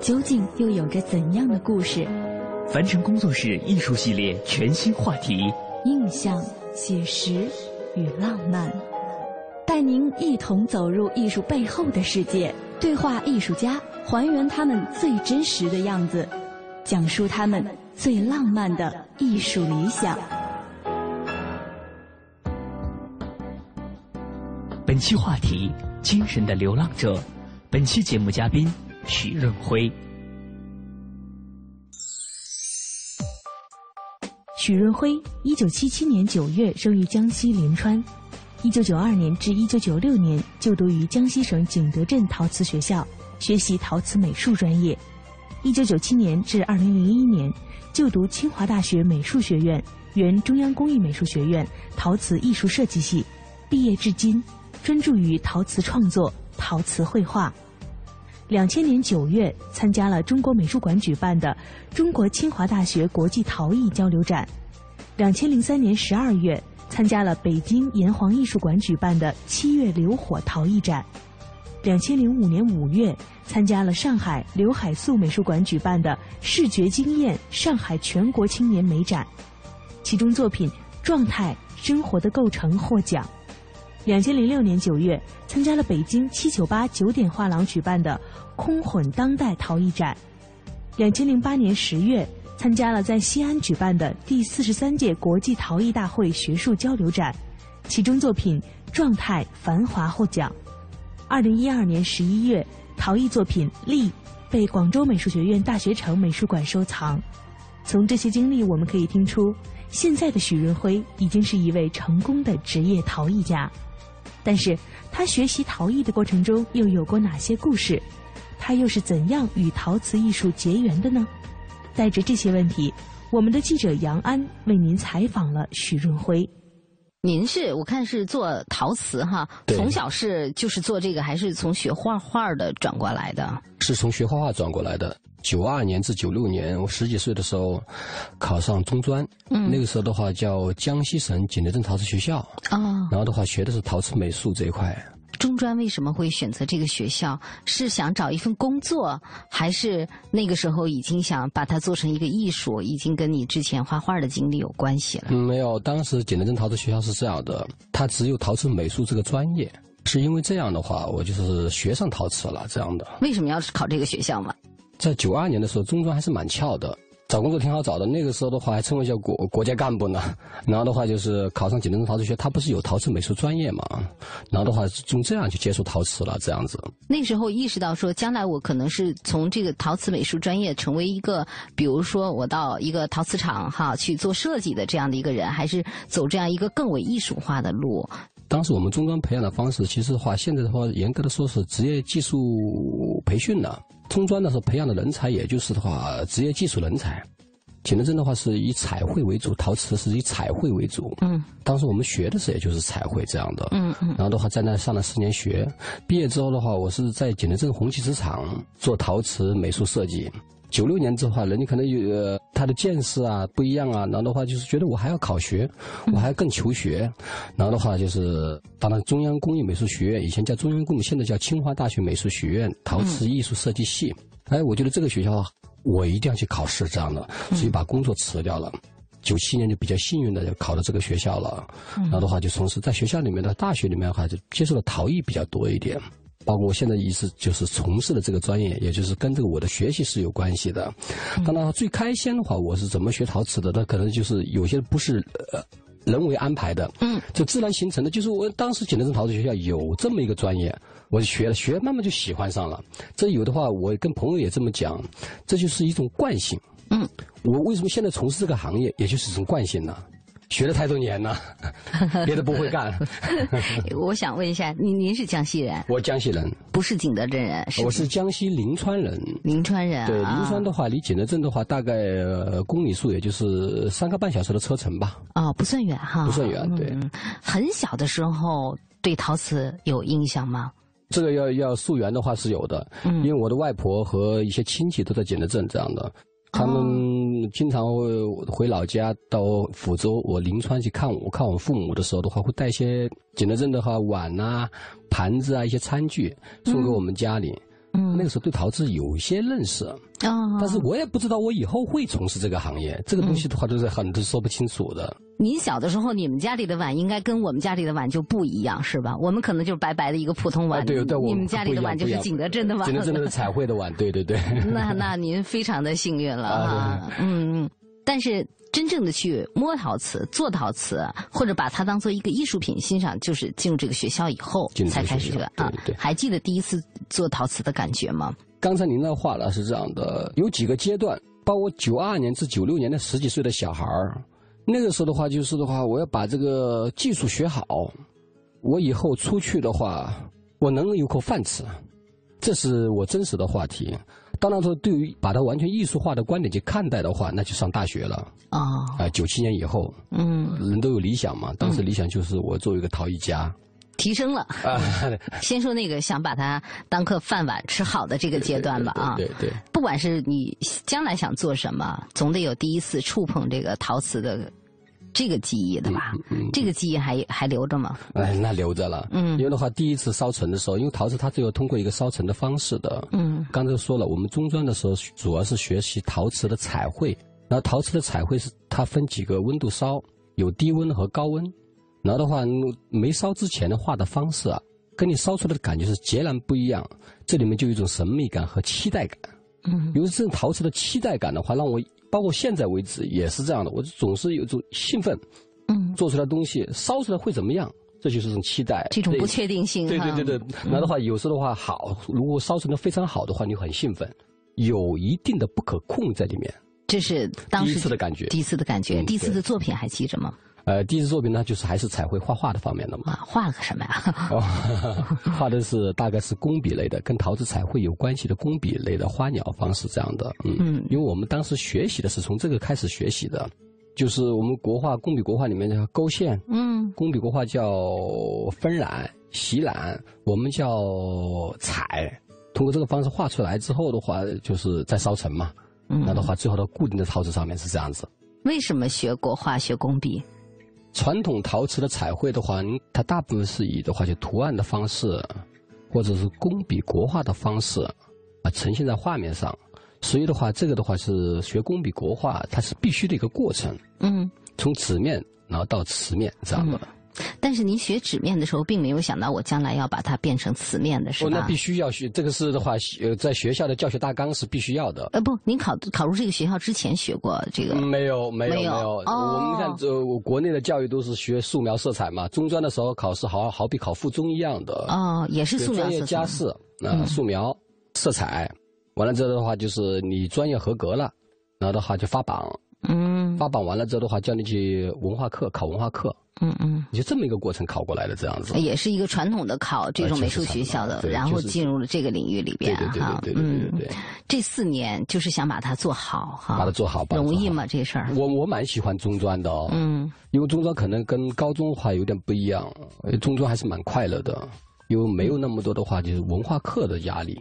究竟又有着怎样的故事？凡尘工作室艺术系列全新话题：印象、写实与浪漫，带您一同走入艺术背后的世界，对话艺术家，还原他们最真实的样子，讲述他们最浪漫的艺术理想。本期话题。精神的流浪者，本期节目嘉宾许润辉。许润辉，一九七七年九月生于江西临川，一九九二年至一九九六年就读于江西省景德镇陶瓷学校，学习陶瓷美术专业。一九九七年至二零零一年就读清华大学美术学院（原中央工艺美术学院）陶瓷艺术设计系，毕业至今。专注于陶瓷创作、陶瓷绘画。两千年九月，参加了中国美术馆举办的中国清华大学国际陶艺交流展。两千零三年十二月，参加了北京炎黄艺术馆举办的七月流火陶艺展。两千零五年五月，参加了上海刘海粟美术馆举办的视觉经验上海全国青年美展，其中作品《状态生活的构成》获奖。两千零六年九月，参加了北京七九八九点画廊举办的空混当代陶艺展。两千零八年十月，参加了在西安举办的第四十三届国际陶艺大会学术交流展，其中作品《状态繁华》获奖。二零一二年十一月，陶艺作品《力》被广州美术学院大学城美术馆收藏。从这些经历，我们可以听出，现在的许润辉已经是一位成功的职业陶艺家。但是他学习陶艺的过程中又有过哪些故事？他又是怎样与陶瓷艺术结缘的呢？带着这些问题，我们的记者杨安为您采访了许润辉。您是我看是做陶瓷哈，从小是就是做这个，还是从学画画的转过来的？是从学画画转过来的。九二年至九六年，我十几岁的时候考上中专，嗯那个时候的话叫江西省景德镇陶瓷学校，啊，然后的话学的是陶瓷美术这一块。中专为什么会选择这个学校？是想找一份工作，还是那个时候已经想把它做成一个艺术？已经跟你之前画画的经历有关系了？嗯没有，当时景德镇陶瓷学校是这样的，它只有陶瓷美术这个专业，是因为这样的话，我就是学上陶瓷了。这样的。为什么要考这个学校嘛？在九二年的时候，中专还是蛮翘的，找工作挺好找的。那个时候的话，还称为叫国国家干部呢。然后的话，就是考上景德镇陶瓷学，他不是有陶瓷美术专业嘛？然后的话，从这样去接触陶瓷了，这样子。那时候意识到说，将来我可能是从这个陶瓷美术专业成为一个，比如说我到一个陶瓷厂哈去做设计的这样的一个人，还是走这样一个更为艺术化的路。当时我们中专培养的方式，其实的话，现在的话，严格的说是职业技术培训了。中专的时候培养的人才，也就是的话，职业技术人才。景德镇的话是以彩绘为主，陶瓷是以彩绘为主。嗯。当时我们学的时候，也就是彩绘这样的。嗯嗯。然后的话，在那上了四年学，毕业之后的话，我是在景德镇红旗瓷厂做陶瓷美术设计。九六年之后，人家可能有呃他的见识啊不一样啊，然后的话就是觉得我还要考学，我还要更求学，然后的话就是当然中央工艺美术学院，以前叫中央工艺，现在叫清华大学美术学院陶瓷艺术设计系。哎，我觉得这个学校我一定要去考试这样的，所以把工作辞掉了。九七年就比较幸运的就考到这个学校了，然后的话就从事在学校里面的大学里面的话就接触的陶艺比较多一点。包括我现在一直就是从事的这个专业，也就是跟这个我的学习是有关系的。当然，最开先的话，我是怎么学陶瓷的？那可能就是有些不是呃人为安排的，嗯，就自然形成的。就是我当时景德镇陶瓷学校有这么一个专业，我就学了，学慢慢就喜欢上了。这有的话，我跟朋友也这么讲，这就是一种惯性。嗯，我为什么现在从事这个行业，也就是一种惯性呢？学了太多年了，别的不会干。我想问一下，您您是江西人，我江西人，不是景德镇人，是我是江西临川人。临川人。对，啊临川的话，离景德镇的话，大概呃公里数也就是三个半小时的车程吧。哦，不算远哈，不算远对嗯，很小的时候对陶瓷有印象吗？这个要要溯源的话是有的，嗯因为我的外婆和一些亲戚都在景德镇这样的，他们经常会回老家到抚州、我临川去看我看我父母的时候的话，会带一些景德镇的话碗啊、盘子啊一些餐具送给我们家里。嗯那个时候对陶瓷有些认识，哦，但是我也不知道我以后会从事这个行业。这个东西的话，都是很多说不清楚的。您小的时候，你们家里的碗应该跟我们家里的碗就不一样，是吧？我们可能就是白白的一个普通碗，啊，对对，你们家里的碗就是景德镇的碗。景德镇的彩绘的碗，对对对。那那您非常的幸运了啊嗯。但是真正的去摸陶瓷、做陶瓷，或者把它当做一个艺术品欣赏，就是进入这个学校以后才开始的啊。还记得第一次做陶瓷的感觉吗？刚才您的话呢是这样的，有几个阶段，包括九二年至九六年的十几岁的小孩儿，那个时候的话就是的话，我要把这个技术学好，我以后出去的话，我能有口饭吃，这是我真实的话题。当然说，对于把它完全艺术化的观点去看待的话，那就上大学了。哦，啊、九七年以后，嗯，人都有理想嘛，当时理想就是我做一个陶艺家。提升了。啊，先说那个想把它当个饭碗吃好的这个阶段吧啊。对对对。不管是你将来想做什么，总得有第一次触碰这个陶瓷的这个记忆的吧？这个记忆还还留着吗？哎，那留着了。嗯因为的话，第一次烧成的时候，因为陶瓷它只有通过一个烧成的方式的。嗯刚才说了，我们中专的时候主要是学习陶瓷的彩绘，然后陶瓷的彩绘是它分几个温度烧，有低温和高温。然后的话，没烧之前的画的方式啊，跟你烧出来的感觉是截然不一样。这里面就有一种神秘感和期待感。嗯由于这种陶瓷的期待感的话，让我包括现在为止也是这样的，我总是有一种兴奋，嗯，做出来的东西烧出来会怎么样，这就是一种期待。这种不确定性哈对对对对，那的话有时候的话好，如果烧成的非常好的话，你很兴奋，有一定的不可控在里面。这是当时第一次的感觉第一次的感觉，嗯第一次的作品还记着吗？呃，第一次作品呢，就是还是彩绘画画的方面的嘛。啊，画了个什么呀？哦，画的是大概是工笔类的，跟陶瓷彩绘有关系的工笔类的花鸟方式这样的。嗯嗯因为我们当时学习的是从这个开始学习的，就是我们国画工笔国画里面的勾线，嗯工笔国画叫分染、洗染，我们叫彩。通过这个方式画出来之后的话，就是再烧成嘛。嗯那的话，最后到固定的陶瓷上面是这样子。为什么学国画学工笔？传统陶瓷的彩绘的话，它大部分是以的话就图案的方式，或者是工笔国画的方式啊呈现在画面上。所以的话，这个的话是学工笔国画，它是必须的一个过程，嗯，从纸面然后到瓷面这样的。但是您学纸面的时候，并没有想到我将来要把它变成瓷面的，是哦，那必？须要学，这个是的话，呃，在学校的教学大纲是必须要的。呃，不，您考考入这个学校之前学过这个？嗯没有，没有，没没有有。哦我们看，这我国内的教育都是学素描、色彩嘛。中专的时候考试好好比考附中一样的，哦，也是素描色彩。加试，啊，素描、色彩，完了之后的话就是你专业合格了，然后的话就发榜，嗯发榜完了之后的话叫你去文化课考文化课，嗯嗯，你就这么一个过程考过来的这样子。也是一个传统的考这种美术学校的，然后进入了这个领域里边对对对哈。对对对对嗯对，这四年就是想把它做好哈，把它做好容易吗？这事儿？我我蛮喜欢中专的哦，嗯因为中专可能跟高中的话有点不一样，呃中专还是蛮快乐的，因为没有那么多的话就是文化课的压力。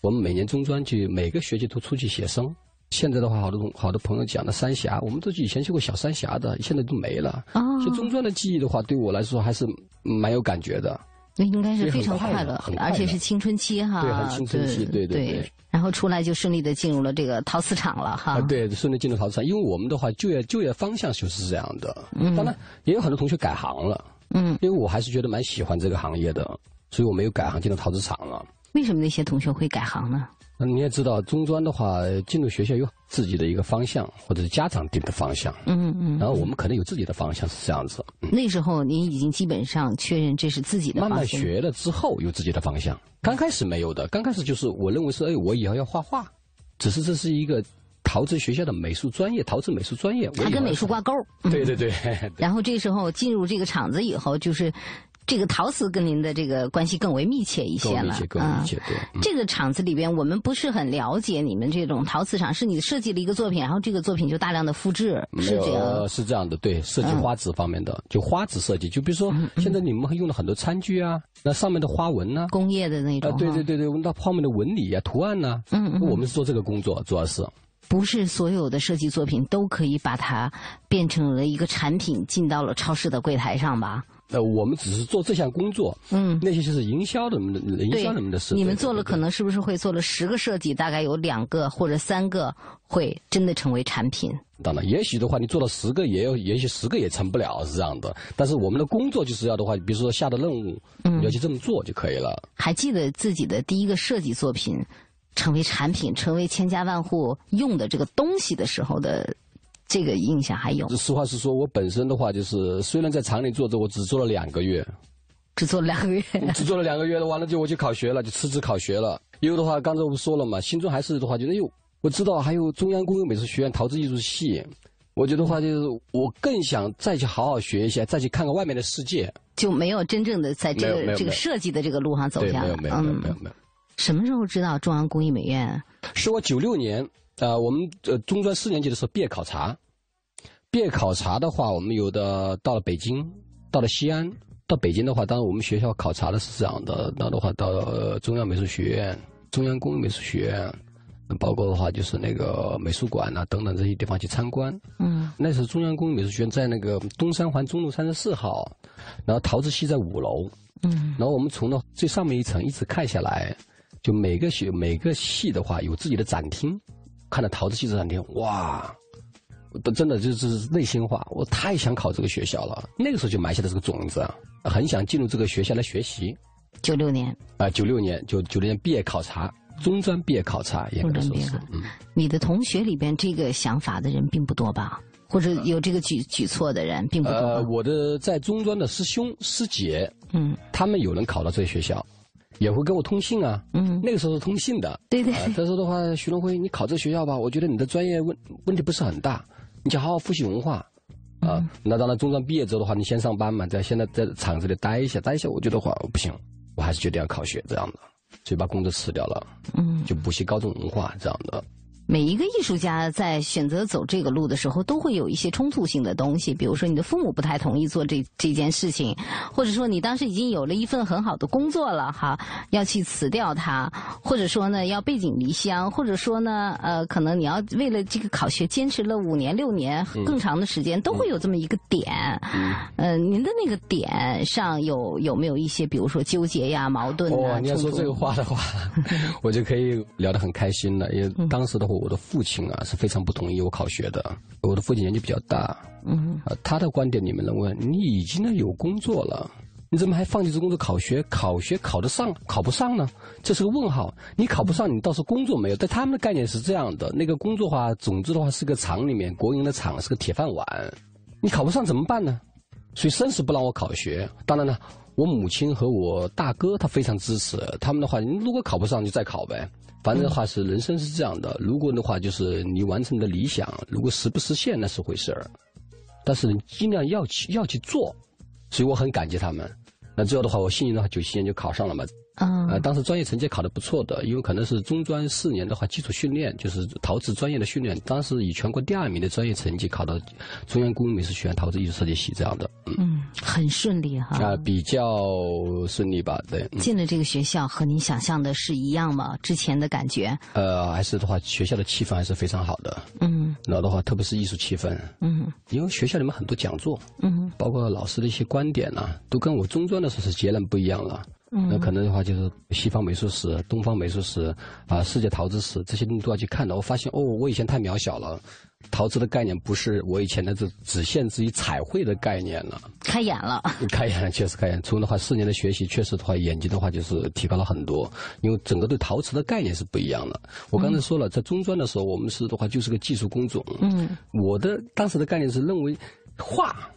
我们每年中专去每个学期都出去写生。现在的话，好多同好多朋友讲的三峡，我们都以前去过小三峡的，现在都没了。哦，其实中专的记忆的话，对我来说还是蛮有感觉的。那应该是非常快快乐而且是青春期哈，对很青春期对对对对然后出来就顺利的进入了这个陶瓷厂了哈。啊，对，顺利进入陶瓷厂，因为我们的话就业就业方向就是这样的。嗯当然也有很多同学改行了，嗯因为我还是觉得蛮喜欢这个行业的。所以我没有改行进入陶瓷厂了。为什么那些同学会改行呢？那你也知道，中专的话，进入学校有自己的一个方向，或者是家长定的方向。嗯嗯。然后我们可能有自己的方向，是这样子。那时候您已经基本上确认这是自己的方向。慢慢学了之后有自己的方向，刚开始没有的。刚开始就是我认为是，哎，我以后要画画，只是这是一个陶瓷学校的美术专业，陶瓷美术专业，它跟美术挂钩。对对对。然后这时候进入这个厂子以后，就是。这个陶瓷跟您的这个关系更为密切一些了，更密切，对。这个厂子里边，我们不是很了解你们这种陶瓷厂，是你设计了一个作品，然后这个作品就大量的复制，是这样？是这样的，对，设计花纸方面的，就花纸设计，就比如说现在你们用了很多餐具啊，那上面的花纹呢？工业的那种。对对对对，那后面的纹理啊、图案呢？嗯嗯。我们是做这个工作，主要是。不是所有的设计作品都可以把它变成了一个产品，进到了超市的柜台上吧？呃，我们只是做这项工作，嗯，那些就是营销的、营销的事。你们做了，可能是不是会做了十个设计，大概有两个或者三个会真的成为产品？当然，也许的话，你做了十个，也有，也许十个也成不了，是这样的。但是我们的工作就是要的话，比如说下的任务，嗯，要去这么做就可以了。还记得自己的第一个设计作品成为产品，成为千家万户用的这个东西的时候的？这个印象还有。实话实说，我本身的话就是，虽然在厂里做着，我只做了两个月，只做了两个月，只做了两个月，完了就我去考学了，就辞职考学了。因为的话，刚才我不说了嘛，心中还是的话，觉得哟，我知道还有中央工艺美术学院陶瓷艺术系，我觉得话就是我更想再去好好学一下，再去看看外面的世界。就没有真正的在这个这个设计的这个路上走下来。没有没有没有没有。什么时候知道中央工艺美院？是我九六年，呃，我们呃中专四年级的时候毕业考察。毕业考察的话，我们有的到了北京，到了西安，到北京的话，当然我们学校考察的是这样的，那的话到中央美术学院、中央工艺美术学院，包括的话就是那个美术馆呐等等这些地方去参观。嗯，那时候中央工艺美术学院在那个东三环中路三十四号，然后陶瓷系在五楼。嗯，然后我们从那最上面一层一直看下来，就每个学每个系的话有自己的展厅，看到陶瓷系的展厅，哇！真的就是内心话，我太想考这个学校了。那个时候就埋下了这个种子，很想进入这个学校来学习。九六年啊，九六年就九六年毕业考察，中专毕业考察，应该说是。嗯，你的同学里边这个想法的人并不多吧？或者有这个举举措的人并不多。呃，我的在中专的师兄师姐，嗯，他们有人考到这个学校，也会跟我通信啊。嗯，那个时候是通信的。对对。他说的话，徐龙辉，你考这个学校吧，我觉得你的专业问问题不是很大。你就好好复习文化，啊，那当然，中专毕业之后的话，你先上班嘛，在现在在厂子里待一下，待一下，我觉得话不行，我还是决定要考学这样的，所以把工作辞掉了，嗯，就补习高中文化这样的。每一个艺术家在选择走这个路的时候，都会有一些冲突性的东西。比如说，你的父母不太同意做这这件事情，或者说你当时已经有了一份很好的工作了，哈，要去辞掉它，或者说呢，要背井离乡，或者说呢，呃，可能你要为了这个考学坚持了五年、六年更长的时间，都会有这么一个点。嗯，您的那个点上有有没有一些，比如说纠结呀、矛盾啊？你要说这个话的话，我就可以聊得很开心了，因为当时的话。我的父亲啊是非常不同意我考学的。我的父亲年纪比较大，嗯，啊，他的观点里面认为你已经呢有工作了，你怎么还放弃这工作考学？考学考得上，考不上呢？这是个问号。你考不上，你倒是工作没有。在他们的概念是这样的，那个工作话，总之的话是个厂里面国营的厂，是个铁饭碗。你考不上怎么办呢？所以生死不让我考学。当然了，我母亲和我大哥他非常支持。他们的话，你如果考不上，就再考呗。反正的话是人生是这样的，如果的话就是你完成你的理想，如果实不实现那是回事儿，但是你尽量要去要去做，所以我很感激他们。那最后的话，我幸运的话九七年就考上了嘛。啊，当时专业成绩考得不错的，因为可能是中专四年的话，基础训练就是陶瓷专业的训练，当时以全国第二名的专业成绩考到中央工艺美术学院陶瓷艺术设计系这样的。嗯，很顺利哈。啊，比较顺利吧，对。进了这个学校和您想象的是一样吗？之前的感觉？呃，还是的话，学校的气氛还是非常好的。嗯。然后的话，特别是艺术气氛。嗯。因为学校里面很多讲座。嗯。包括老师的一些观点呐，都跟我中专的时候是截然不一样了。那可能的话就是西方美术史、东方美术史啊、世界陶瓷史这些东西都要去看的。我发现哦，我以前太渺小了，陶瓷的概念不是我以前的只只限制于彩绘的概念了。开眼了，开眼了，确实开眼。除了的话，四年的学习，确实的话，眼睛的话就是提高了很多。因为整个对陶瓷的概念是不一样的。我刚才说了，在中专的时候，我们是的话就是个技术工种。嗯，我的当时的概念是认为画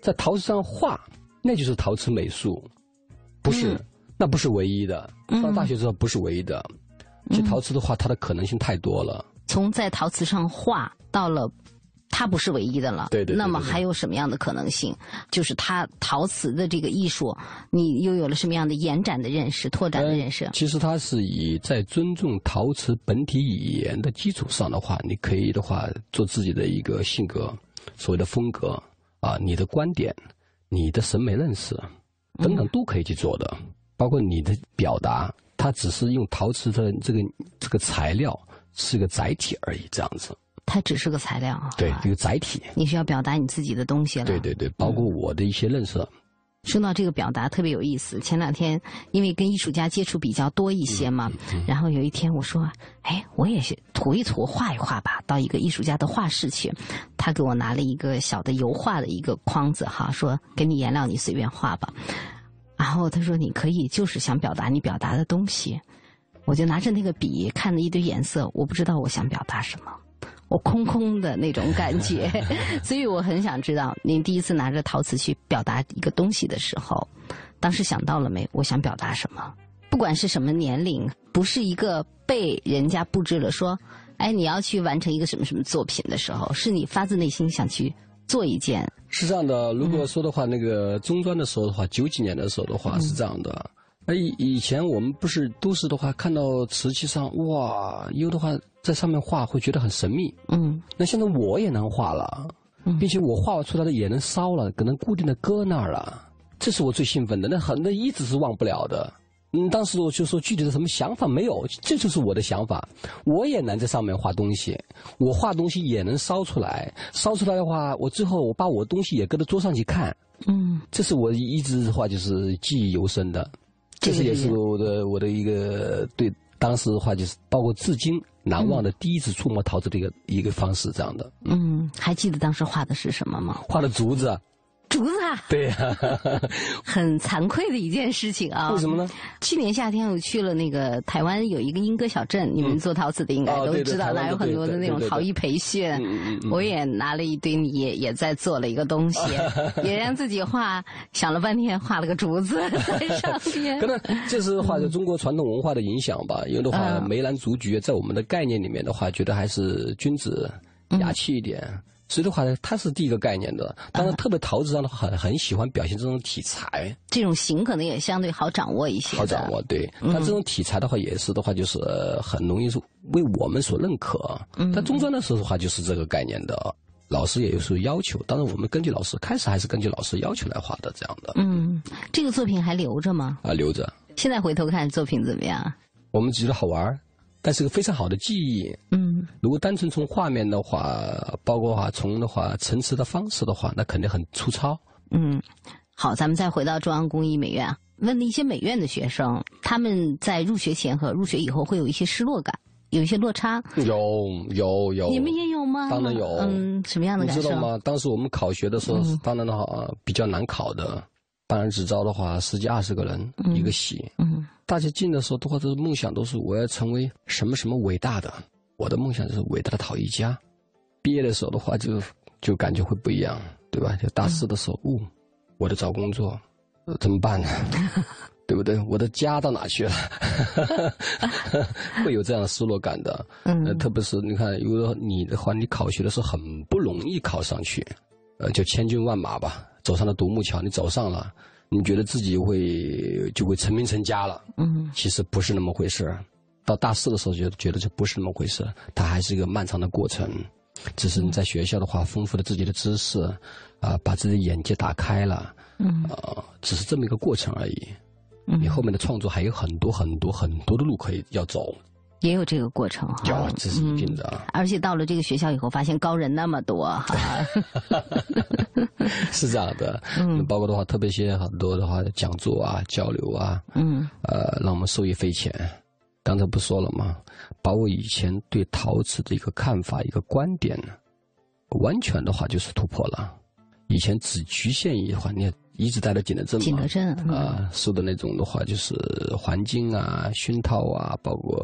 在陶瓷上画，那就是陶瓷美术，不是。那不是唯一的，上大学之后不是唯一的。其实陶瓷的话，它的可能性太多了。从在陶瓷上画到了，它不是唯一的了。对对。那么还有什么样的可能性？就是它陶瓷的这个艺术，你又有了什么样的延展的认识、拓展的认识？其实它是以在尊重陶瓷本体语言的基础上的话，你可以的话做自己的一个性格，所谓的风格啊，你的观点、你的审美认识等等都可以去做的。包括你的表达，它只是用陶瓷的这个这个材料是个载体而已，这样子。它只是个材料啊。对，这个载体。你需要表达你自己的东西了。对对对，包括我的一些认识。说到这个表达特别有意思。前两天因为跟艺术家接触比较多一些嘛，然后有一天我说：“哎，我也是涂一涂、画一画吧。”到一个艺术家的画室去，他给我拿了一个小的油画的一个框子哈，说：“给你颜料，你随便画吧。”然后他说：“你可以就是想表达你表达的东西。”我就拿着那个笔看了一堆颜色，我不知道我想表达什么，我空空的那种感觉。所以我很想知道，您第一次拿着陶瓷去表达一个东西的时候，当时想到了没？我想表达什么？不管是什么年龄，不是一个被人家布置了说：“哎，你要去完成一个什么什么作品”的时候，是你发自内心想去。做一件是这样的，如果说的话，那个中专的时候的话，九几年的时候的话是这样的。那以以前我们不是都是的话，看到瓷器上哇，有的话在上面画会觉得很神秘。嗯。那现在我也能画了，并且我画出来的也能烧了，可能固定的搁那儿了，这是我最兴奋的。那很那一直是忘不了的。嗯，当时我就说具体的什么想法没有，这就是我的想法。我也能在上面画东西，我画东西也能烧出来。烧出来的话，我最后我把我东西也搁到桌上去看。嗯，这是我一直的话就是记忆犹深的，这是也是我的我的一个对当时的话就是包括至今难忘的第一次触摸陶瓷的一个一个方式这样的。嗯，还记得当时画的是什么吗？画的竹子。竹子啊，对呀，很惭愧的一件事情啊。为什么呢？去年夏天我去了那个台湾有一个莺歌小镇，你们做陶瓷的应该都知道，那有很多的那种陶艺培训。我也拿了一堆泥，也在做了一个东西，也让自己画，想了半天画了个竹子 在上面。可能这是话就中国传统文化的影响吧。因为的话，梅兰竹菊在我们的概念里面的话，觉得还是君子雅气一点。所以的话呢，它是第一个概念的。当然，特别陶瓷上的话，很很喜欢表现这种体裁。这种形可能也相对好掌握一些。好掌握，对。但这种体裁的话，也是的话，就是很容易是为我们所认可。嗯。但中专的时候的话，就是这个概念的。老师也有时候要求，当然我们根据老师，开始还是根据老师要求来画的这样的。嗯，这个作品还留着吗？啊，留着。现在回头看作品怎么样？我们觉得好玩。但是个非常好的记忆。嗯，如果单纯从画面的话，包括话从的话陈词的方式的话，那肯定很粗糙。嗯，好，咱们再回到中央工艺美院，问了一些美院的学生，他们在入学前和入学以后会有一些失落感，有一些落差。有有有。你们也有吗？当然有。嗯，什么样的感受？你知道吗？当时我们考学的时候，当然的话比较难考的，班人只招的话十几二十个人一个系。嗯。大家进的时候，的话都是梦想，都是我要成为什么什么伟大的。我的梦想就是伟大的陶艺家。毕业的时候的话，就就感觉会不一样，对吧？就大四的时候，哦，我得找工作，怎么办呢？对不对？我的家到哪去了？会有这样的失落感的。嗯。特别是你看，如果你的话，你考学的时候很不容易考上去，呃，就千军万马吧，走上了独木桥，你走上了。你觉得自己会就会成名成家了？嗯，其实不是那么回事。到大四的时候，觉得觉得这不是那么回事，它还是一个漫长的过程。只是你在学校的话，丰富了自己的知识，啊，把自己的眼界打开了，嗯，啊，只是这么一个过程而已。你后面的创作还有很多很多很多的路可以要走。也有这个过程哈。有，这是一定的。而且到了这个学校以后，发现高人那么多哈。是这样的，嗯，包括的话，特别些很多的话讲座啊、交流啊，嗯，呃，让我们受益匪浅。刚才不说了吗？把我以前对陶瓷的一个看法、一个观点，完全的话就是突破了。以前只局限于的话，你一直待在景德镇嘛，景德镇啊，受的那种的话就是环境啊、熏陶啊，包括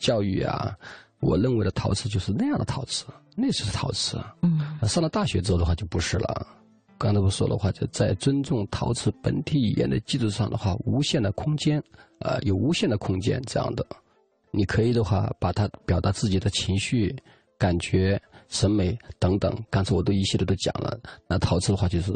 教育啊，我认为的陶瓷就是那样的陶瓷，那就是陶瓷。嗯，上了大学之后的话就不是了。刚才我说的话，就在尊重陶瓷本体语言的基础上的话，无限的空间，啊，有无限的空间这样的，你可以的话把它表达自己的情绪、感觉。审美等等，刚才我都一系列都讲了。那陶瓷的话，就是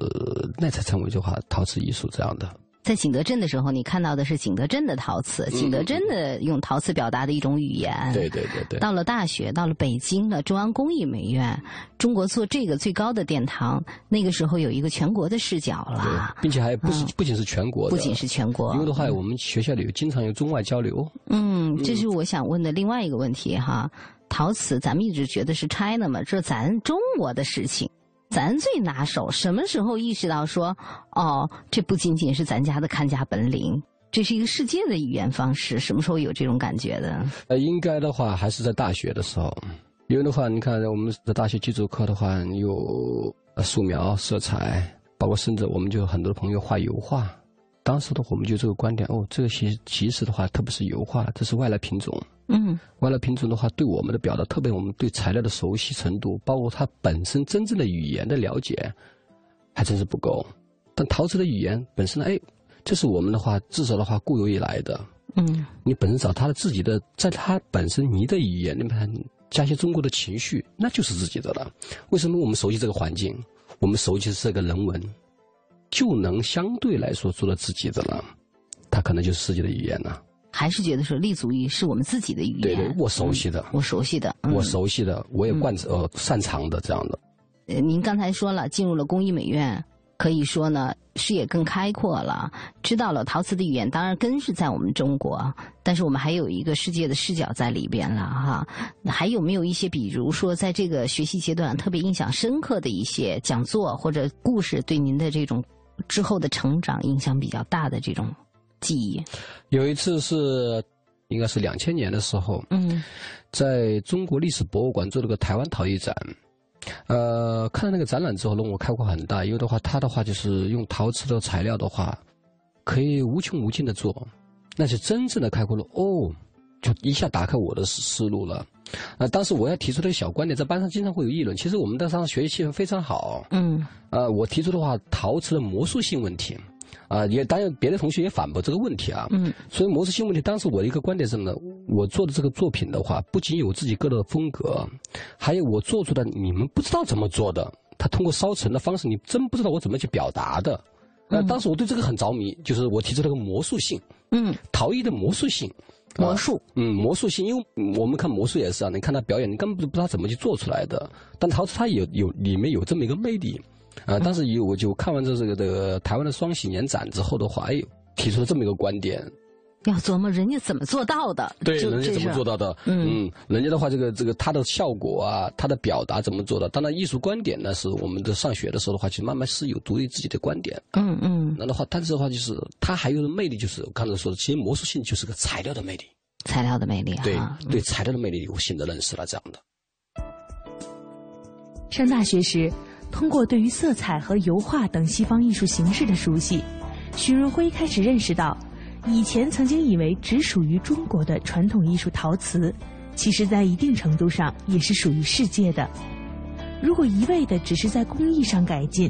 那才称为就话陶瓷艺术这样的。在景德镇的时候，你看到的是景德镇的陶瓷，景德镇的用陶瓷表达的一种语言。对对对对。到了大学，到了北京了中央工艺美院，中国做这个最高的殿堂，那个时候有一个全国的视角了，并且还不是不仅是全国，不仅是全国。因为的话，我们学校里有经常有中外交流。嗯，这是我想问的另外一个问题哈。陶瓷，咱们一直觉得是 China 嘛，这咱中国的事情，咱最拿手。什么时候意识到说，哦，这不仅仅是咱家的看家本领，这是一个世界的语言方式？什么时候有这种感觉的？呃，应该的话还是在大学的时候，因为的话，你看我们的大学基础课的话，有素描、色彩，包括甚至我们就很多朋友画油画。当时的，我们就这个观点，哦，这个其其实的话，特别是油画，这是外来品种。嗯，外来品种的话，对我们的表达，特别我们对材料的熟悉程度，包括它本身真正的语言的了解，还真是不够。但陶瓷的语言本身呢，哎，这是我们的话，至少的话固有以来的。嗯，你本身找它的自己的，在它本身你的语言里面加些中国的情绪，那就是自己的了。为什么我们熟悉这个环境，我们熟悉这个人文，就能相对来说做到自己的了？它可能就是世界的语言了。还是觉得说立足于是我们自己的语言，对对，我熟悉的，我熟悉的，我熟悉的，我也惯呃擅长的这样的。呃，您刚才说了，进入了工艺美院，可以说呢视野更开阔了，知道了陶瓷的语言。当然根是在我们中国，但是我们还有一个世界的视角在里边了哈。还有没有一些，比如说在这个学习阶段特别印象深刻的一些讲座或者故事，对您的这种之后的成长影响比较大的这种？记忆有一次是，应该是两千年的时候，嗯，在中国历史博物馆做了个台湾陶艺展，呃，看到那个展览之后呢，我开阔很大，因为的话，它的话就是用陶瓷的材料的话，可以无穷无尽的做，那是真正的开阔了哦，就一下打开我的思思路了。呃，当时我要提出的小观点，在班上经常会有议论。其实我们在上学习气氛非常好，嗯，呃，我提出的话，陶瓷的魔术性问题。啊，也当然，别的同学也反驳这个问题啊。嗯，所以模式性问题，当时我的一个观点是什么呢？我做的这个作品的话，不仅有自己个人的风格，还有我做出的你们不知道怎么做的。他通过烧成的方式，你真不知道我怎么去表达的。那当时我对这个很着迷，就是我提出了个魔术性。嗯，陶艺的魔术性。魔术。嗯，魔术性，因为我们看魔术也是啊，你看他表演，你根本不知道怎么去做出来的。但陶瓷它有有里面有这么一个魅力。啊，当时有我就看完这这个这个台湾的双喜年展之后的话，哎，提出了这么一个观点，要琢磨人家怎么做到的，对，人家怎么做到的，嗯，人家的话，这个这个他的效果啊，他的表达怎么做的？当然，艺术观点呢，是我们的上学的时候的话，其实慢慢是有独立自己的观点，嗯嗯，那的话，但是的话，就是它还有的魅力，就是我刚才说的，其实魔术性就是个材料的魅力，材料的魅力，对对，材料的魅力有新的认识了，这样的。上大学时。通过对于色彩和油画等西方艺术形式的熟悉，许润辉开始认识到，以前曾经以为只属于中国的传统艺术陶瓷，其实在一定程度上也是属于世界的。如果一味的只是在工艺上改进，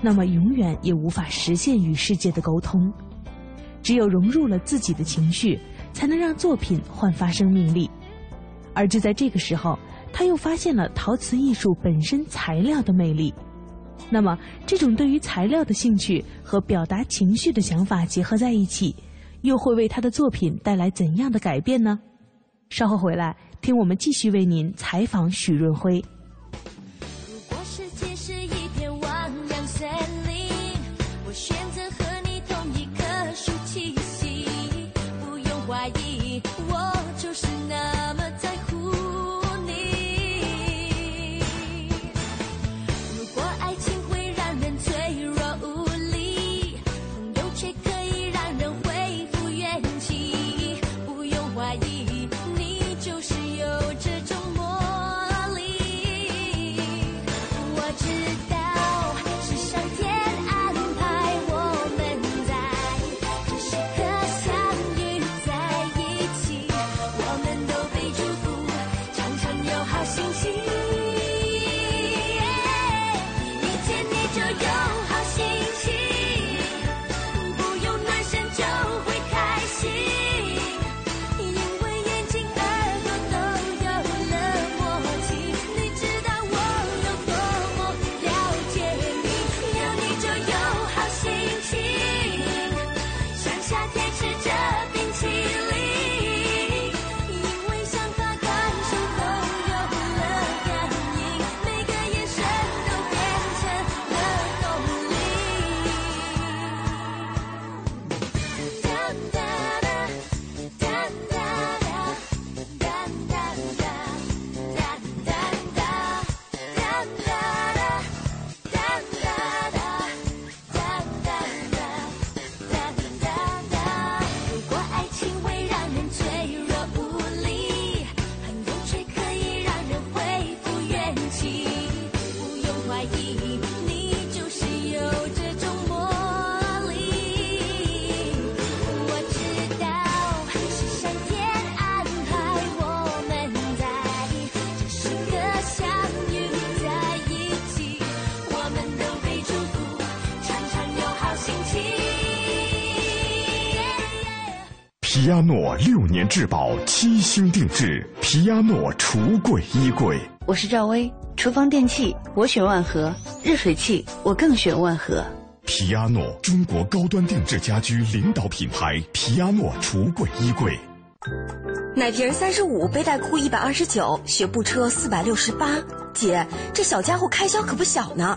那么永远也无法实现与世界的沟通。只有融入了自己的情绪，才能让作品焕发生命力。而就在这个时候。他又发现了陶瓷艺术本身材料的魅力，那么这种对于材料的兴趣和表达情绪的想法结合在一起，又会为他的作品带来怎样的改变呢？稍后回来听我们继续为您采访许润辉。皮亚诺六年质保，七星定制，皮亚诺橱柜衣柜。我是赵薇，厨房电器我选万和，热水器我更选万和。皮亚诺，中国高端定制家居领导品牌，皮亚诺橱柜衣柜。奶瓶三十五，背带裤一百二十九，学步车四百六十八。姐，这小家伙开销可不小呢。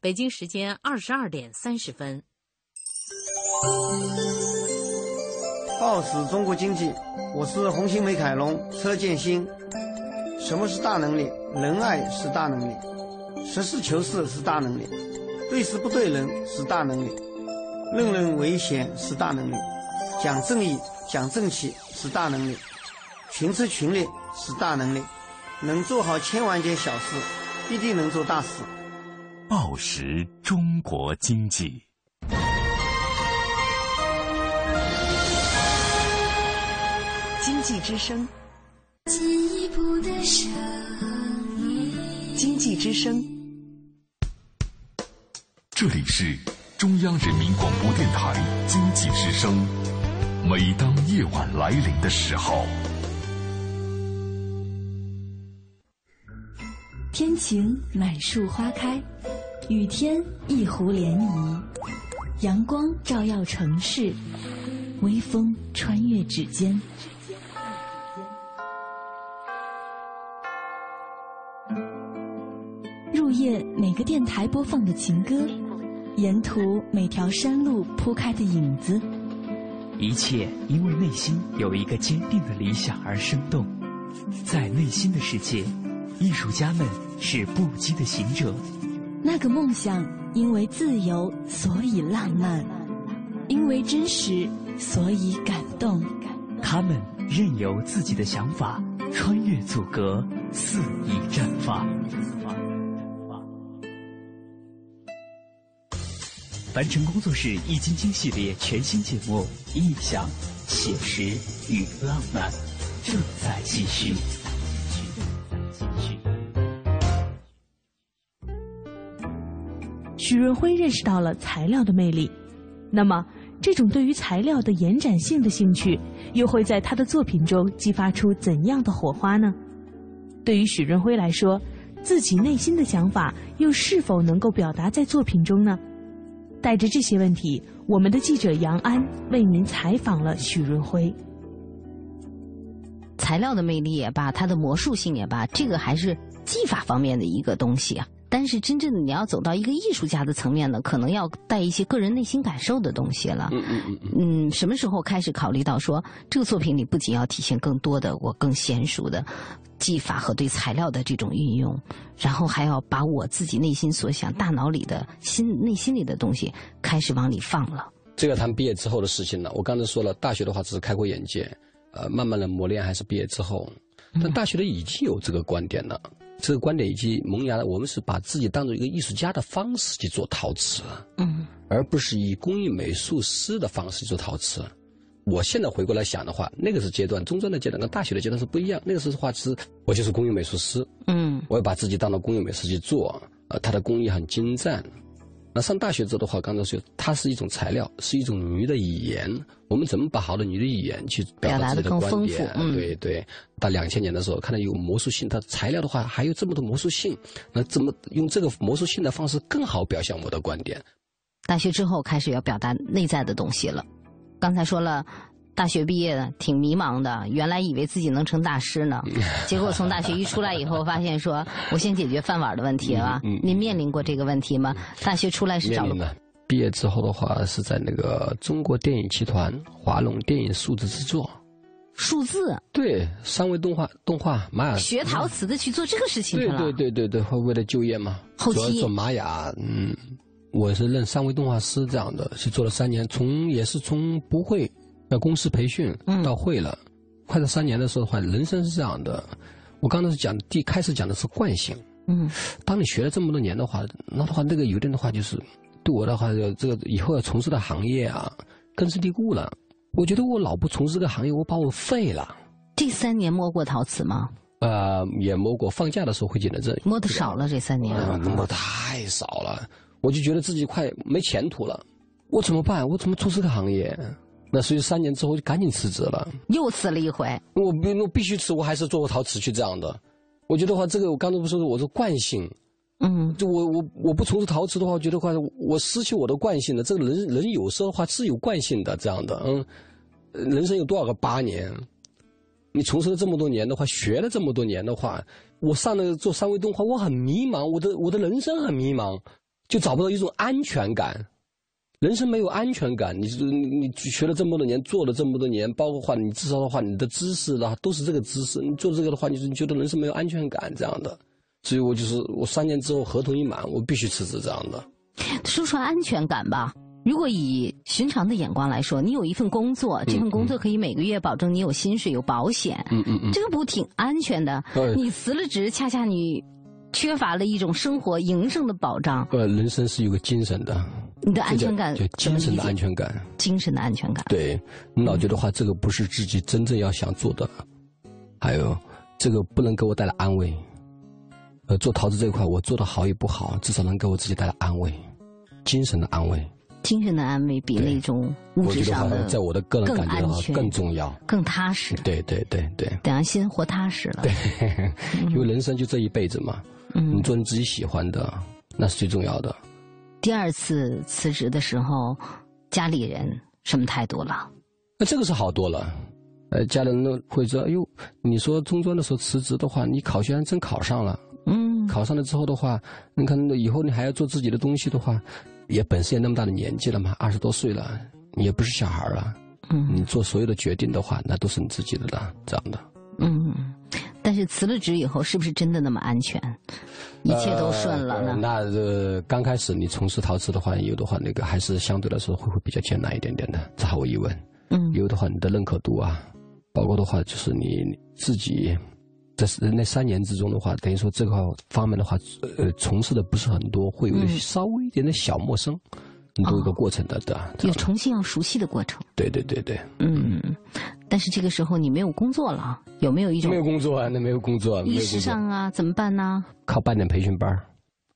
北京时间二十二点三十分。报时中国经济，我是红星美凯龙车建新。什么是大能力？仁爱是大能力，实事求是是大能力，对事不对人是大能力，任人唯贤是大能力，讲正义、讲正气是大能力，群策群力是大能力，能做好千万件小事，必定能做大事。报时中国经济，经济之声，进一步的声音，经济之声。这里是中央人民广播电台经济之声。每当夜晚来临的时候，天晴满树花开。雨天，一湖涟漪；阳光照耀城市，微风穿越指尖。入夜，每个电台播放的情歌；沿途每条山路铺开的影子。一切因为内心有一个坚定的理想而生动。在内心的世界，艺术家们是不羁的行者。那个梦想，因为自由，所以浪漫；因为真实，所以感动。他们任由自己的想法穿越阻隔，肆意绽放。凡尘工作室易筋经系列全新节目《印象、写实与浪漫》正在继续。许润辉认识到了材料的魅力，那么这种对于材料的延展性的兴趣，又会在他的作品中激发出怎样的火花呢？对于许润辉来说，自己内心的想法又是否能够表达在作品中呢？带着这些问题，我们的记者杨安为您采访了许润辉。材料的魅力也罢，它的魔术性也罢，这个还是技法方面的一个东西啊。但是真正的你要走到一个艺术家的层面呢，可能要带一些个人内心感受的东西了。嗯嗯嗯嗯。什么时候开始考虑到说，这个作品里不仅要体现更多的我更娴熟的技法和对材料的这种运用，然后还要把我自己内心所想、大脑里的心、内心里的东西开始往里放了。这个谈毕业之后的事情了。我刚才说了，大学的话只是开阔眼界，呃，慢慢的磨练还是毕业之后。但大学的已经有这个观点了，这个观点以及萌芽的。我们是把自己当做一个艺术家的方式去做陶瓷，嗯，而不是以工艺美术师的方式去做陶瓷。我现在回过来想的话，那个是阶段，中专的阶段跟大学的阶段是不一样。那个时候的话是，我就是工艺美术师，嗯，我要把自己当做工艺美术去做，呃，他的工艺很精湛。那上大学之后的话，刚才说它是一种材料，是一种女的语言。我们怎么把好的女的语言去表达自己的观点？嗯、对对。到两千年的时候，看到有魔术性，它材料的话还有这么多魔术性，那怎么用这个魔术性的方式更好表现我的观点？大学之后开始要表达内在的东西了。刚才说了。大学毕业的挺迷茫的，原来以为自己能成大师呢，结果从大学一出来以后，发现说我先解决饭碗的问题了。您面临过这个问题吗？大学出来是找了。毕业之后的话，是在那个中国电影集团华龙电影数字制作。数字？对，三维动画，动画玛雅。学陶瓷的去做这个事情对对对对对，为了就业嘛。后期做玛雅，嗯，我是任三维动画师这样的，是做了三年，从也是从不会。要公司培训到会了，快到三年的时候的话，人生是这样的。我刚才是讲第开始讲的是惯性。嗯，当你学了这么多年的话，那的话那个有点的话就是对我的话，这个以后要从事的行业啊，根深蒂固了。我觉得我老不从事这个行业，我把我废了。第三年摸过陶瓷吗？呃，也摸过，放假的时候会捡的这。摸的少了这三年。摸太少了，我就觉得自己快没前途了。我怎么办？我怎么从事这个行业？那所以三年之后就赶紧辞职了，又辞了一回。我必我必须辞，我还是做陶瓷去这样的。我觉得话，这个我刚才不说，我是惯性。嗯，就我我我不从事陶瓷的话，我觉得话我失去我的惯性了。这个人人有时候的话是有惯性的，这样的。嗯，人生有多少个八年？你从事了这么多年的话，学了这么多年的话，我上了做三维动画，我很迷茫，我的我的人生很迷茫，就找不到一种安全感。人生没有安全感，你你你学了这么多年，做了这么多年，包括话你至少的话，你的知识的都是这个知识，你做这个的话，你你觉得人生没有安全感这样的，所以我就是我三年之后合同一满，我必须辞职这样的。说说安全感吧，如果以寻常的眼光来说，你有一份工作，这份工作可以每个月保证你有薪水有保险，嗯嗯嗯，这个不挺安全的？你辞了职，恰恰你缺乏了一种生活营生的保障。呃，人生是有个精神的。你的安全感，就精神的安全感，精神的安全感。对，你老觉得话，这个不是自己真正要想做的，还有这个不能给我带来安慰。呃，做陶瓷这一块，我做的好与不好，至少能给我自己带来安慰，精神的安慰。精神的安慰比那种物质上的，在我的个人感觉的话更重要，更踏实。对对对对，等下先活踏实了。对，因为人生就这一辈子嘛，你做你自己喜欢的，那是最重要的。第二次辞职的时候，家里人什么态度了？那这个是好多了，呃，家里人会说：“哎呦，你说中专的时候辞职的话，你考学还真考上了。嗯，考上了之后的话，你看以后你还要做自己的东西的话，也本身也那么大的年纪了嘛，二十多岁了，你也不是小孩了。嗯，你做所有的决定的话，那都是你自己的了，这样的。嗯。”但是辞了职以后，是不是真的那么安全？一切都顺了呢？那呃，刚开始你从事陶瓷的话，有的话那个还是相对来说会会比较艰难一点点的，这毫无疑问。嗯，有的话你的认可度啊，包括的话就是你自己在那三年之中的话，等于说这个方面的话，呃，从事的不是很多，会有稍微一点的小陌生。都有个过程的，对吧？有重新要熟悉的过程。对对对对。嗯，但是这个时候你没有工作了，有没有一种没有工作啊？那没有工作，意识上啊，怎么办呢？靠办点培训班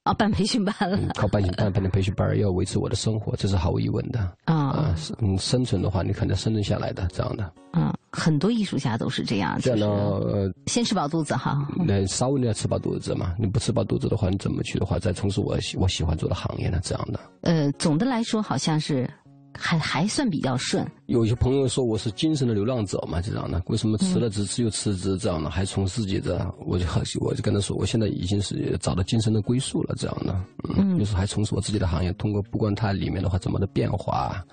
啊，办培训班了。靠办办办点培训班要维持我的生活，这是毫无疑问的。啊，嗯，生存的话，你肯定生存下来的，这样的。啊，很多艺术家都是这样。这样呢，呃，先吃饱肚子哈。那稍微你要吃饱肚子嘛，你不吃饱肚子的话，你怎么去的话，再从事我喜我喜欢做的行业呢？这样的。呃，总的来说，好像是。还还算比较顺。有些朋友说我是精神的流浪者嘛，这样的。为什么辞了职只有辞职这样的，还从自己的？我就我就跟他说，我现在已经是找到精神的归宿了，这样的。嗯，就是还从事我自己的行业，通过不管它里面的话怎么的变化，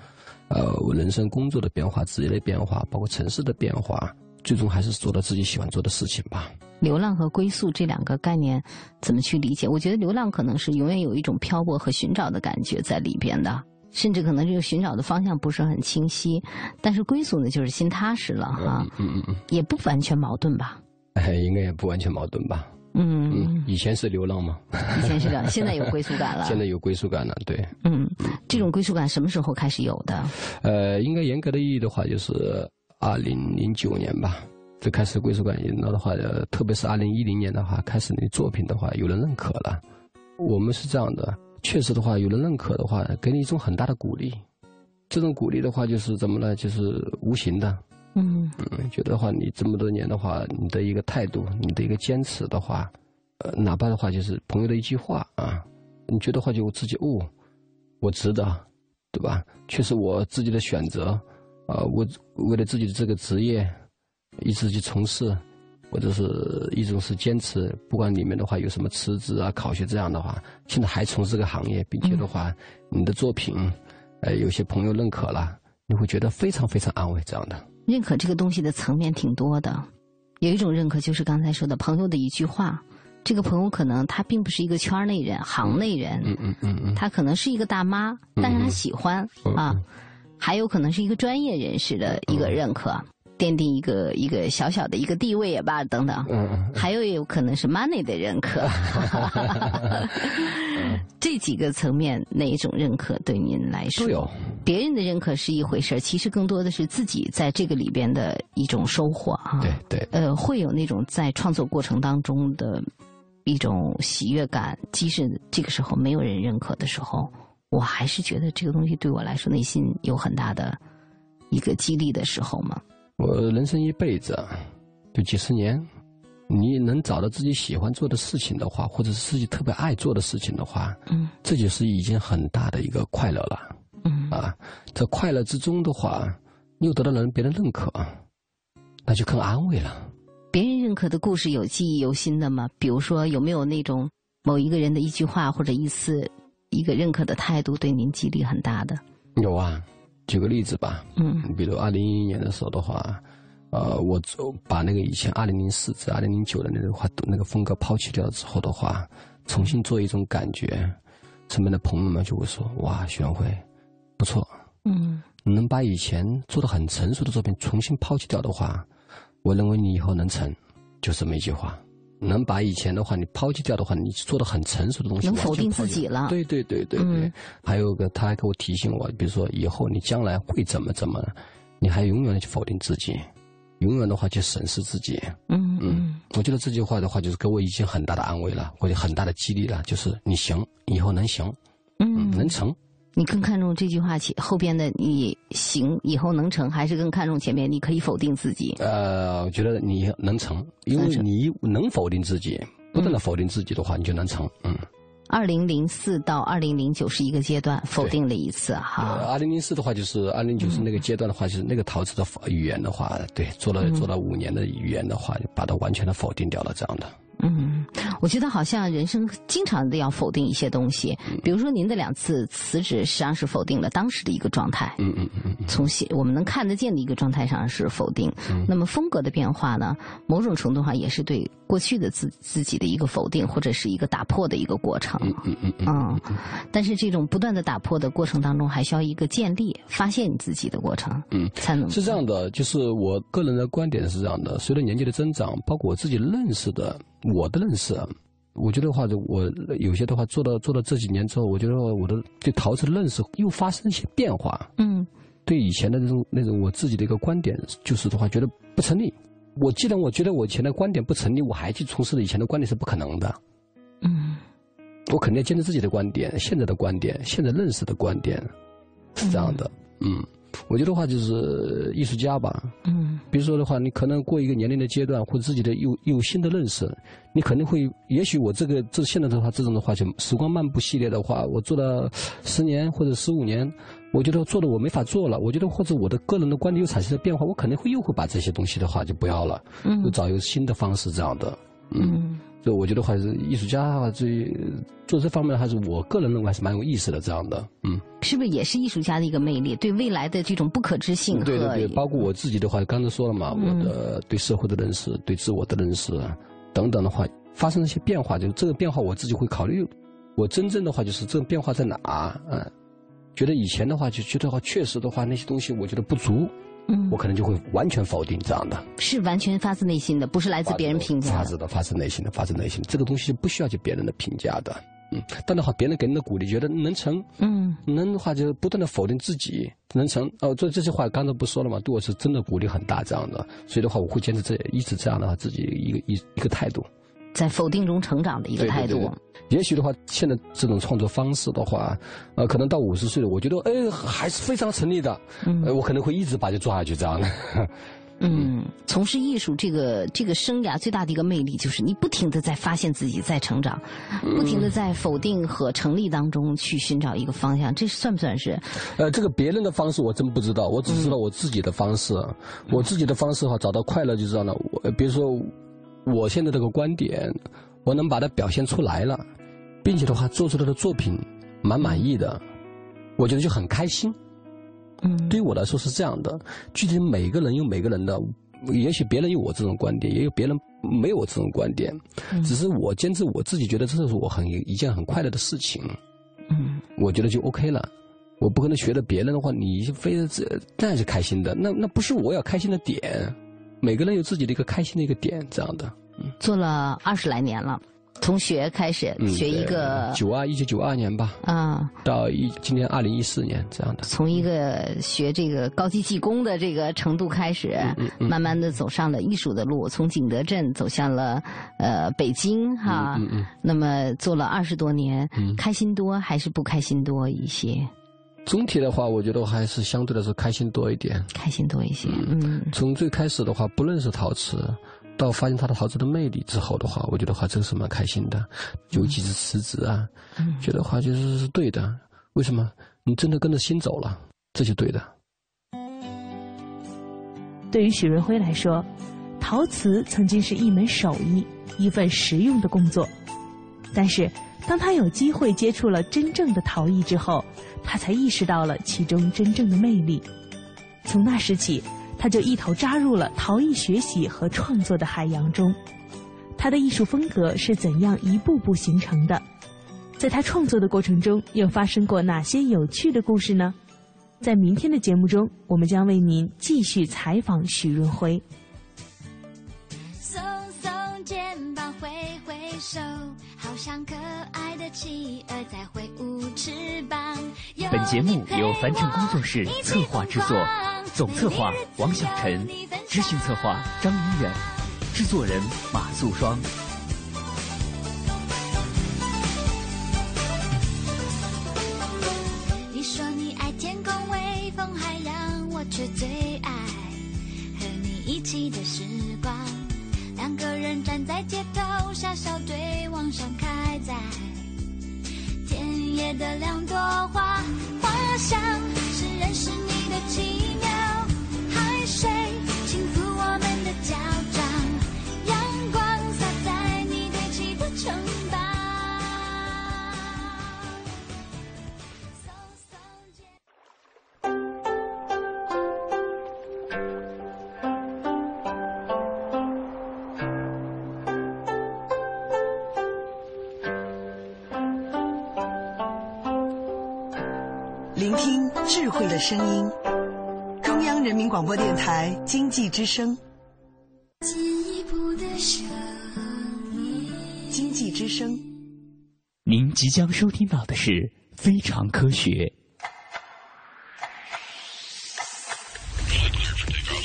呃，我人生工作的变化、职业的变化，包括城市的变化，最终还是做到自己喜欢做的事情吧。流浪和归宿这两个概念怎么去理解？我觉得流浪可能是永远有一种漂泊和寻找的感觉在里边的。甚至可能这个寻找的方向不是很清晰，但是归宿呢，就是心踏实了哈。嗯嗯嗯，也不完全矛盾吧？哎，应该也不完全矛盾吧？嗯，以前是流浪吗，以前是流浪，现在有归属感了。现在有归属感了，对。嗯，这种归属感什么时候开始有的？呃，应该严格的意义的话，就是二零零九年吧，最开始归属感那的话，特别是二零一零年的话，开始你作品的话有人认可了。我们是这样的，确实的话，有人认可的话，给你一种很大的鼓励。这种鼓励的话，就是怎么呢？就是无形的。嗯嗯，觉得话你这么多年的话，你的一个态度，你的一个坚持的话，呃，哪怕的话就是朋友的一句话啊，你觉得话就我自己哦，我值得，对吧？确实我自己的选择，啊，我为了自己的这个职业，一直去从事，或者是一种是坚持，不管里面的话有什么辞职啊、考学这样的话，现在还从事这个行业，并且的话，你的作品，呃，有些朋友认可了，你会觉得非常非常安慰，这样的。认可这个东西的层面挺多的，有一种认可就是刚才说的朋友的一句话，这个朋友可能他并不是一个圈内人、行内人，嗯嗯嗯嗯，他可能是一个大妈，但是他喜欢啊，还有可能是一个专业人士的一个认可，奠定一个一个小小的一个地位也罢，等等，嗯嗯，还有也有可能是 money 的认可，这几个层面哪一种认可对您来说都有？别人的认可是一回事其实更多的是自己在这个里边的一种收获啊。对对。呃，会有那种在创作过程当中的一种喜悦感，即使这个时候没有人认可的时候，我还是觉得这个东西对我来说内心有很大的一个激励的时候吗？我人生一辈子就几十年，你能找到自己喜欢做的事情的话，或者是自己特别爱做的事情的话，嗯，这就是已经很大的一个快乐了。嗯啊，在快乐之中的话，你又得到了别人认可，那就更安慰了。别人认可的故事有记忆犹新的吗？比如说，有没有那种某一个人的一句话或者一次一个认可的态度，对您激励很大的？有啊，举个例子吧。嗯，比如二零一一年的时候的话，呃，我把那个以前二零零四至二零零九的那个话那个风格抛弃掉之后的话，重新做一种感觉，身边的朋友们就会说：“哇，徐元辉。”不错，嗯，能把以前做的很成熟的作品重新抛弃掉的话，我认为你以后能成，就这么一句话。能把以前的话你抛弃掉的话，你做的很成熟的东西，能否定自己了。对对对对对。还有个，他还给我提醒我，比如说以后你将来会怎么怎么，你还永远的去否定自己，永远的话去审视自己。嗯嗯。我觉得这句话的话，就是给我已经很大的安慰了，或者很大的激励了，就是你行，以后能行，嗯，能成。你更看重这句话前后边的你行以后能成，还是更看重前面你可以否定自己？呃，我觉得你能成，因为你能否定自己，不断的否定自己的话，你就能成。嗯。二零零四到二零零九是一个阶段，否定了一次哈。二零零四的话就是二零九是那个阶段的话，就是那个陶瓷的语言的话，对，做了做了五年的语言的话，就把它完全的否定掉了，这样的。嗯，我觉得好像人生经常的要否定一些东西，比如说您的两次辞职，实际上是否定了当时的一个状态。嗯嗯嗯。从现我们能看得见的一个状态上是否定。嗯。那么风格的变化呢？某种程度上也是对过去的自自己的一个否定，或者是一个打破的一个过程。嗯嗯嗯嗯。但是这种不断的打破的过程当中，还需要一个建立、发现你自己的过程。嗯。才能。是这样的，就是我个人的观点是这样的：随着年纪的增长，包括我自己认识的。我的认识，我觉得话，我有些的话做到做到这几年之后，我觉得我的对陶瓷的认识又发生一些变化。嗯，对以前的那种那种我自己的一个观点，就是的话觉得不成立。我既然我觉得我以前的观点不成立，我还去从事以前的观点是不可能的。嗯，我肯定要坚持自己的观点，现在的观点，现在认识的观点，是这样的。嗯。我觉得话就是艺术家吧，嗯，比如说的话，你可能过一个年龄的阶段，或者自己的有有新的认识，你肯定会，也许我这个这现在的话，这种的话就时光漫步系列的话，我做了十年或者十五年，我觉得做的我没法做了，我觉得或者我的个人的观点又产生了变化，我肯定会又会把这些东西的话就不要了，嗯，又找一个新的方式这样的，嗯。所以我觉得还是艺术家的话，最做这方面还是我个人认为还是蛮有意思的。这样的，嗯，是不是也是艺术家的一个魅力？对未来的这种不可知性，对对对，包括我自己的话，刚才说了嘛，我的对社会的认识、对自我的认识等等的话，发生了一些变化。就这个变化，我自己会考虑。我真正的话，就是这个变化在哪？嗯，觉得以前的话就觉得话确实的话那些东西我觉得不足，嗯我可能就会完全否定这样的。是完全发自内心的，不是来自别人评价的。发自的，发自内心的，发自内心的，这个东西不需要去别人的评价的。嗯，但的话，别人给你的鼓励，觉得能成，嗯，能的话就不断的否定自己，能成哦。这这些话刚才不说了嘛，对我是真的鼓励很大，这样的。所以的话，我会坚持这一直这样的话，自己一个一一个态度。在否定中成长的一个态度。对对对也许的话，现在这种创作方式的话，呃，可能到五十岁了，我觉得哎还是非常成立的。嗯，呃，我可能会一直把它做下去，这样的。嗯，从事艺术这个这个生涯最大的一个魅力，就是你不停的在发现自己在成长，不停的在否定和成立当中去寻找一个方向，这算不算是？呃，这个别人的方式我真不知道，我只知道我自己的方式。我自己的方式的话，找到快乐就知道了。我比如说，我现在这个观点，我能把它表现出来了，并且的话做出来的作品蛮满意的，我觉得就很开心。嗯，对于我来说是这样的。具体每个人有每个人的，也许别人有我这种观点，也有别人没有我这种观点。嗯只是我坚持我自己觉得这是我很一件很快乐的事情。嗯，我觉得就 OK 了。我不可能学着别人的话，你非得这那是开心的，那那不是我要开心的点。每个人有自己的一个开心的一个点，这样的。做了二十来年了，从学开始、嗯，学一个九二一九九二年吧，啊，到一今年二零一四年这样的。从一个学这个高级技工的这个程度开始，嗯嗯慢慢的走上了艺术的路，从景德镇走向了呃北京哈。那么做了二十多年，嗯开心多还是不开心多一些？总体的话，我觉得我还是相对来说开心多一点。开心多一些，嗯。从最开始的话不认识陶瓷，到发现它的陶瓷的魅力之后的话，我觉得话这个是蛮开心的，尤其是辞职啊，嗯觉得话就是是对的。为什么？你真的跟着心走了，这就对的。对于许润辉来说，陶瓷曾经是一门手艺，一份实用的工作。但是，当他有机会接触了真正的陶艺之后，他才意识到了其中真正的魅力。从那时起，他就一头扎入了陶艺学习和创作的海洋中。他的艺术风格是怎样一步步形成的？在他创作的过程中，又发生过哪些有趣的故事呢？在明天的节目中，我们将为您继续采访许润辉。耸耸肩膀，挥挥手，好像可企鹅在挥舞翅膀。本节目由凡城工作室策划制作，总策划王小晨，执行策划张云远，制作人马素双。台经济之声。进一步的声音，经济之声。您即将收听到的是《非常科学》。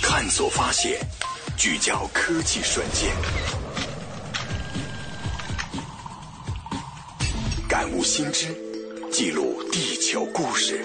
探索发现，聚焦科技瞬间，感悟新知，记录地球故事，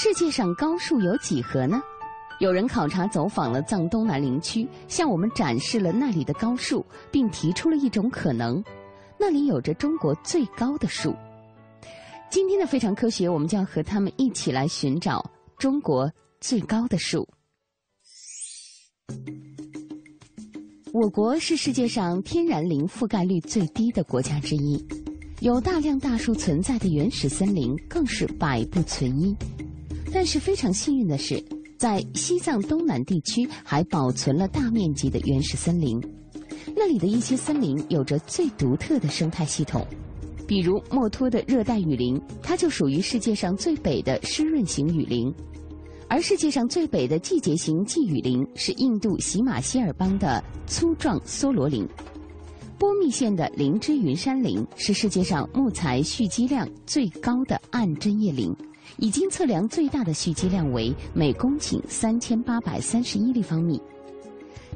世界上高树有几何呢？有人考察走访了藏东南林区，向我们展示了那里的高树，并提出了一种可能：那里有着中国最高的树。今天的非常科学，我们就要和他们一起来寻找中国最高的树。我国是世界上天然林覆盖率最低的国家之一，有大量大树存在的原始森林更是百不存一。但是非常幸运的是，在西藏东南地区还保存了大面积的原始森林，那里的一些森林有着最独特的生态系统。比如墨脱的热带雨林，它就属于世界上最北的湿润型雨林；而世界上最北的季节型季雨林是印度喜马歇尔邦的粗壮梭罗林。波密县的灵芝云杉林是世界上木材蓄积量最高的暗针叶林，已经测量最大的蓄积量为每公顷三千八百三十一立方米。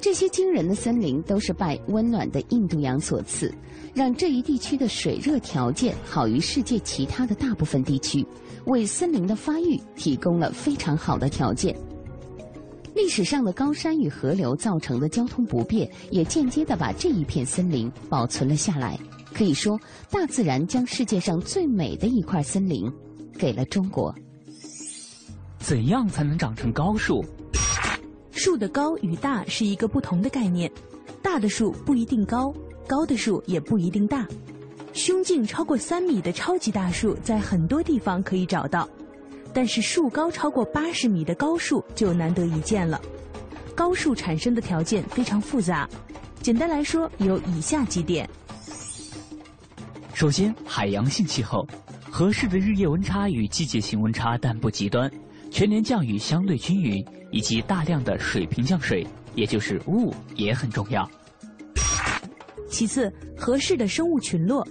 这些惊人的森林都是拜温暖的印度洋所赐，让这一地区的水热条件好于世界其他的大部分地区，为森林的发育提供了非常好的条件。历史上的高山与河流造成的交通不便，也间接的把这一片森林保存了下来。可以说，大自然将世界上最美的一块森林给了中国。怎样才能长成高树？树的高与大是一个不同的概念，大的树不一定高，高的树也不一定大。胸径超过三米的超级大树在很多地方可以找到，但是树高超过八十米的高树就难得一见了。高树产生的条件非常复杂，简单来说有以下几点：首先，海洋性气候，合适的日夜温差与季节性温差但不极端。全年降雨相对均匀，以及大量的水平降水，也就是雾也很重要。其次，合适的生物群落，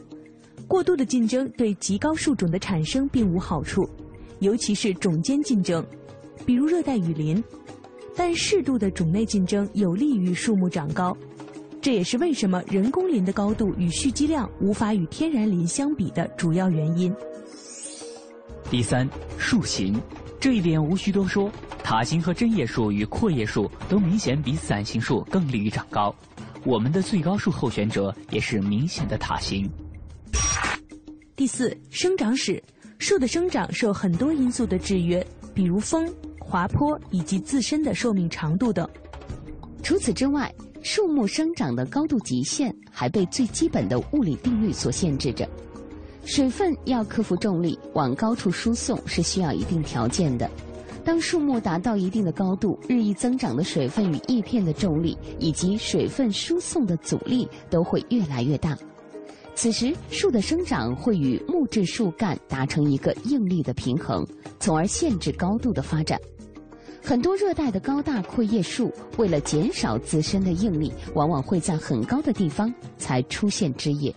过度的竞争对极高树种的产生并无好处，尤其是种间竞争，比如热带雨林。但适度的种内竞争有利于树木长高，这也是为什么人工林的高度与蓄积量无法与天然林相比的主要原因。第三，树形。这一点无需多说，塔形和针叶树与阔叶树都明显比伞形树更利于长高。我们的最高树候选者也是明显的塔形。第四，生长史，树的生长受很多因素的制约，比如风、滑坡以及自身的寿命长度等。除此之外，树木生长的高度极限还被最基本的物理定律所限制着。水分要克服重力往高处输送是需要一定条件的。当树木达到一定的高度，日益增长的水分与叶片的重力以及水分输送的阻力都会越来越大。此时，树的生长会与木质树干达成一个应力的平衡，从而限制高度的发展。很多热带的高大阔叶树为了减少自身的应力，往往会在很高的地方才出现枝叶。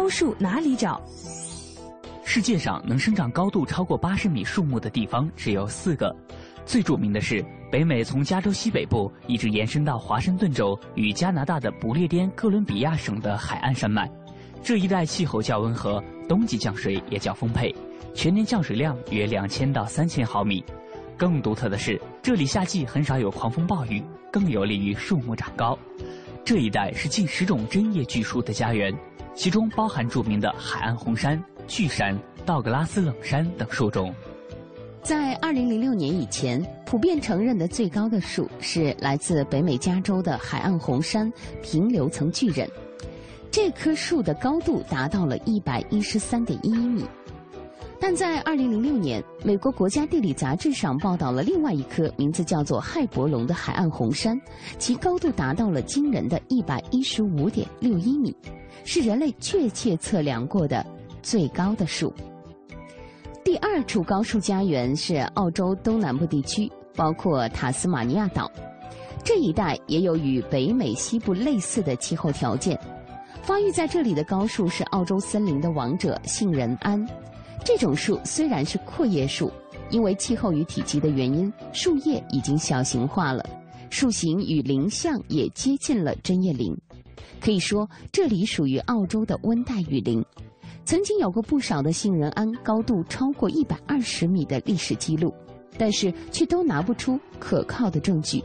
高树哪里找？世界上能生长高度超过八十米树木的地方只有四个，最著名的是北美从加州西北部一直延伸到华盛顿州与加拿大的不列颠哥伦比亚省的海岸山脉。这一带气候较温和，冬季降水也较丰沛，全年降水量约两千到三千毫米。更独特的是，这里夏季很少有狂风暴雨，更有利于树木长高。这一带是近十种针叶巨树的家园。其中包含著名的海岸红杉、巨杉、道格拉斯冷杉等树种。在二零零六年以前，普遍承认的最高的树是来自北美加州的海岸红杉平流层巨人，这棵树的高度达到了一百一十三点一米。但在二零零六年，美国国家地理杂志上报道了另外一棵名字叫做亥伯龙的海岸红杉，其高度达到了惊人的一百一十五点六一米。是人类确切测量过的最高的树。第二处高树家园是澳洲东南部地区，包括塔斯马尼亚岛，这一带也有与北美西部类似的气候条件。发育在这里的高树是澳洲森林的王者——杏仁桉。这种树虽然是阔叶树，因为气候与体积的原因，树叶已经小型化了，树形与林相也接近了针叶林。可以说，这里属于澳洲的温带雨林，曾经有过不少的杏仁桉高度超过一百二十米的历史记录，但是却都拿不出可靠的证据。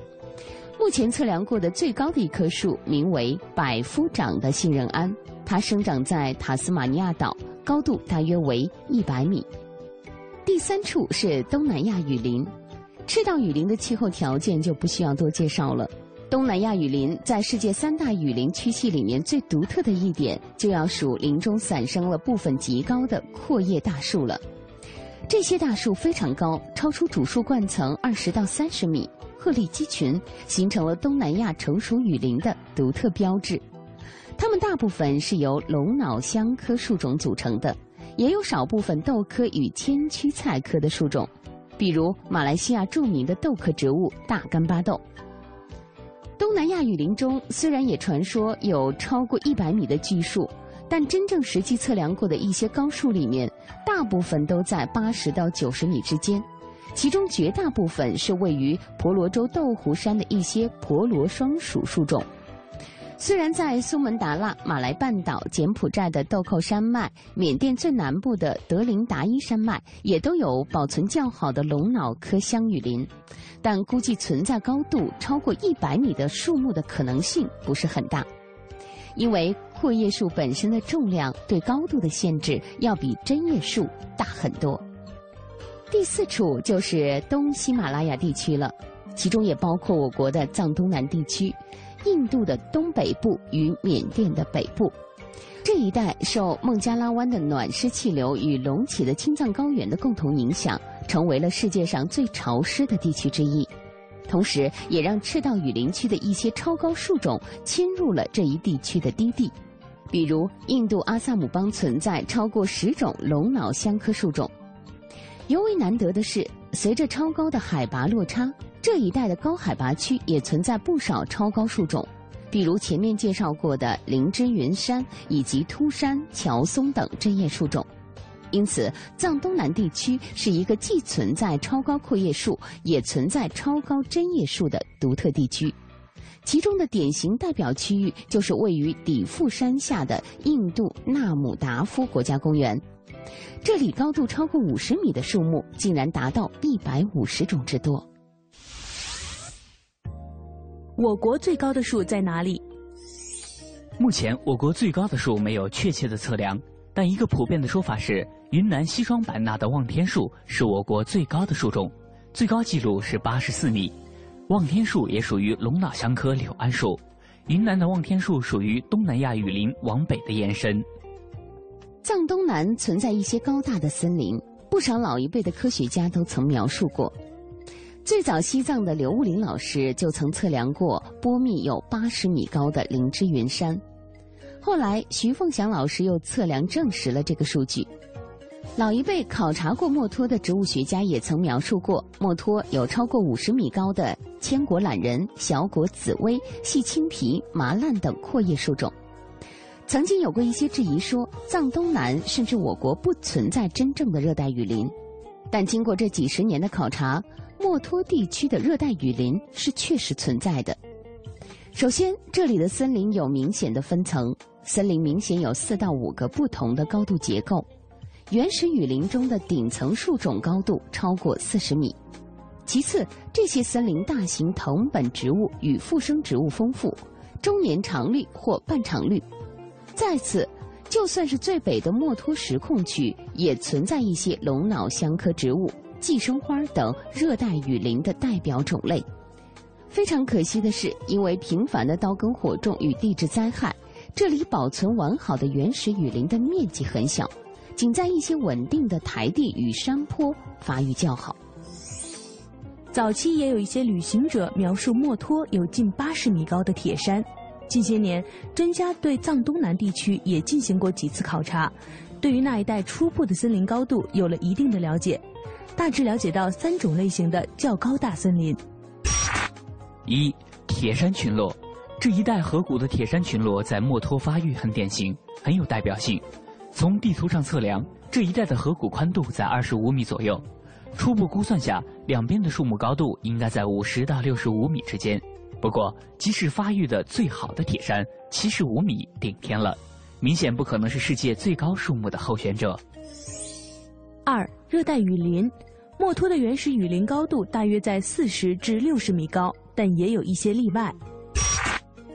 目前测量过的最高的一棵树名为百夫长的杏仁桉，它生长在塔斯马尼亚岛，高度大约为一百米。第三处是东南亚雨林，赤道雨林的气候条件就不需要多介绍了。东南亚雨林在世界三大雨林区系里面最独特的一点，就要数林中散生了部分极高的阔叶大树了。这些大树非常高，超出主树冠层二十到三十米，鹤立鸡群，形成了东南亚成熟雨林的独特标志。它们大部分是由龙脑香科树种组成的，也有少部分豆科与千屈菜科的树种，比如马来西亚著名的豆科植物大干巴豆。东南亚雨林中虽然也传说有超过一百米的巨树。但真正实际测量过的一些高树里面，大部分都在八十到九十米之间，其中绝大部分是位于婆罗洲豆湖山的一些婆罗双属树种。虽然在苏门答腊、马来半岛、柬埔寨的豆蔻山脉、缅甸最南部的德林达伊山脉也都有保存较好的龙脑科香雨林，但估计存在高度超过一百米的树木的可能性不是很大。因为阔叶树本身的重量对高度的限制要比针叶树大很多。第四处就是东喜马拉雅地区了，其中也包括我国的藏东南地区、印度的东北部与缅甸的北部。这一带受孟加拉湾的暖湿气流与隆起的青藏高原的共同影响，成为了世界上最潮湿的地区之一。同时，也让赤道雨林区的一些超高树种侵入了这一地区的低地，比如印度阿萨姆邦存在超过十种龙脑香科树种。尤为难得的是，随着超高的海拔落差，这一带的高海拔区也存在不少超高树种，比如前面介绍过的灵芝云杉以及秃杉、乔松等针叶树种。因此，藏东南地区是一个既存在超高阔叶树，也存在超高针叶树的独特地区。其中的典型代表区域就是位于底富山下的印度纳姆达夫国家公园。这里高度超过五十米的树木竟然达到一百五十种之多。我国最高的树在哪里？目前，我国最高的树没有确切的测量。但一个普遍的说法是，云南西双版纳的望天树是我国最高的树种，最高纪录是八十四米。望天树也属于龙脑香科柳桉树。云南的望天树属于东南亚雨林往北的延伸。藏东南存在一些高大的森林，不少老一辈的科学家都曾描述过。最早西藏的刘悟林老师就曾测量过波密有八十米高的灵芝云杉。后来，徐凤祥老师又测量证实了这个数据。老一辈考察过墨脱的植物学家也曾描述过，墨脱有超过五十米高的千果懒人、小果紫薇、细青皮、麻烂等阔叶树种。曾经有过一些质疑说，藏东南甚至我国不存在真正的热带雨林。但经过这几十年的考察，墨脱地区的热带雨林是确实存在的。首先，这里的森林有明显的分层。森林明显有四到五个不同的高度结构，原始雨林中的顶层树种高度超过四十米。其次，这些森林大型藤本植物与附生植物丰富，终年常绿或半常绿。再次，就算是最北的墨脱石控区，也存在一些龙脑香科植物、寄生花等热带雨林的代表种类。非常可惜的是，因为频繁的刀耕火种与地质灾害。这里保存完好的原始雨林的面积很小，仅在一些稳定的台地与山坡发育较好。早期也有一些旅行者描述墨脱有近八十米高的铁山。近些年，专家对藏东南地区也进行过几次考察，对于那一带初步的森林高度有了一定的了解，大致了解到三种类型的较高大森林：一、铁山群落。这一带河谷的铁山群落在墨脱发育很典型，很有代表性。从地图上测量，这一带的河谷宽度在二十五米左右，初步估算下，两边的树木高度应该在五十到六十五米之间。不过，即使发育的最好的铁山，七十五米顶天了，明显不可能是世界最高树木的候选者。二、热带雨林，墨脱的原始雨林高度大约在四十至六十米高，但也有一些例外。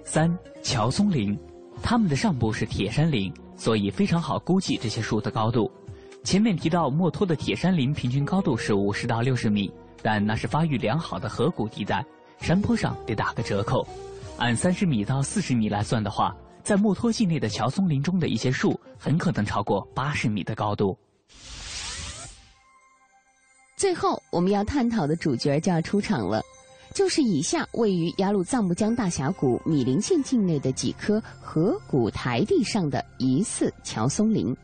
三乔松林，它们的上部是铁山林，所以非常好估计这些树的高度。前面提到墨脱的铁山林平均高度是五十到六十米，但那是发育良好的河谷地带，山坡上得打个折扣。按三十米到四十米来算的话，在墨脱境内的乔松林中的一些树很可能超过八十米的高度。最后，我们要探讨的主角就要出场了，就是以下位于雅鲁藏布江大峡谷米林县境内的几棵河谷台地上的疑似乔松林。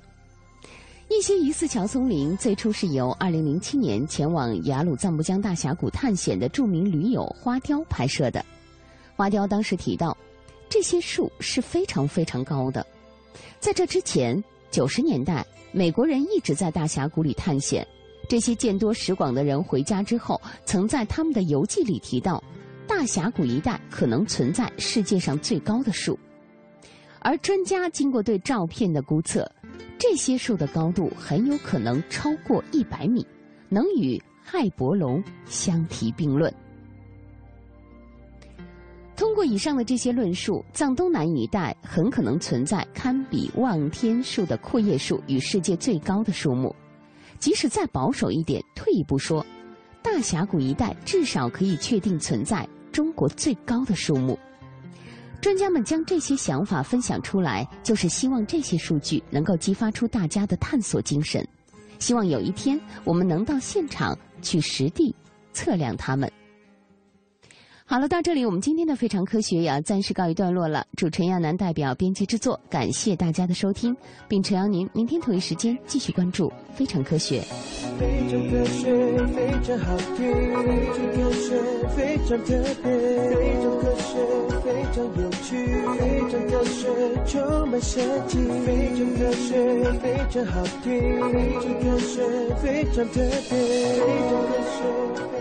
一些疑似乔松林最初是由2007年前往雅鲁藏布江大峡谷探险的著名驴友花雕拍摄的。花雕当时提到，这些树是非常非常高的。在这之前，九十年代，美国人一直在大峡谷里探险。这些见多识广的人回家之后，曾在他们的游记里提到，大峡谷一带可能存在世界上最高的树。而专家经过对照片的估测，这些树的高度很有可能超过一百米，能与亥伯龙相提并论。通过以上的这些论述，藏东南一带很可能存在堪比望天树的阔叶树与世界最高的树木。即使再保守一点，退一步说，大峡谷一带至少可以确定存在中国最高的树木。专家们将这些想法分享出来，就是希望这些数据能够激发出大家的探索精神，希望有一天我们能到现场去实地测量它们。好了，到这里我们今天的非常科学也要暂时告一段落了。主持人亚楠代表编辑制作，感谢大家的收听，并诚邀您明天同一时间继续关注非常科学。非常科学，非常好听，非常科学，非常特别，非常科学，非常有趣，非常科学，充满神奇。非常科学，非常好听，非常科学，非常特别，非常科学。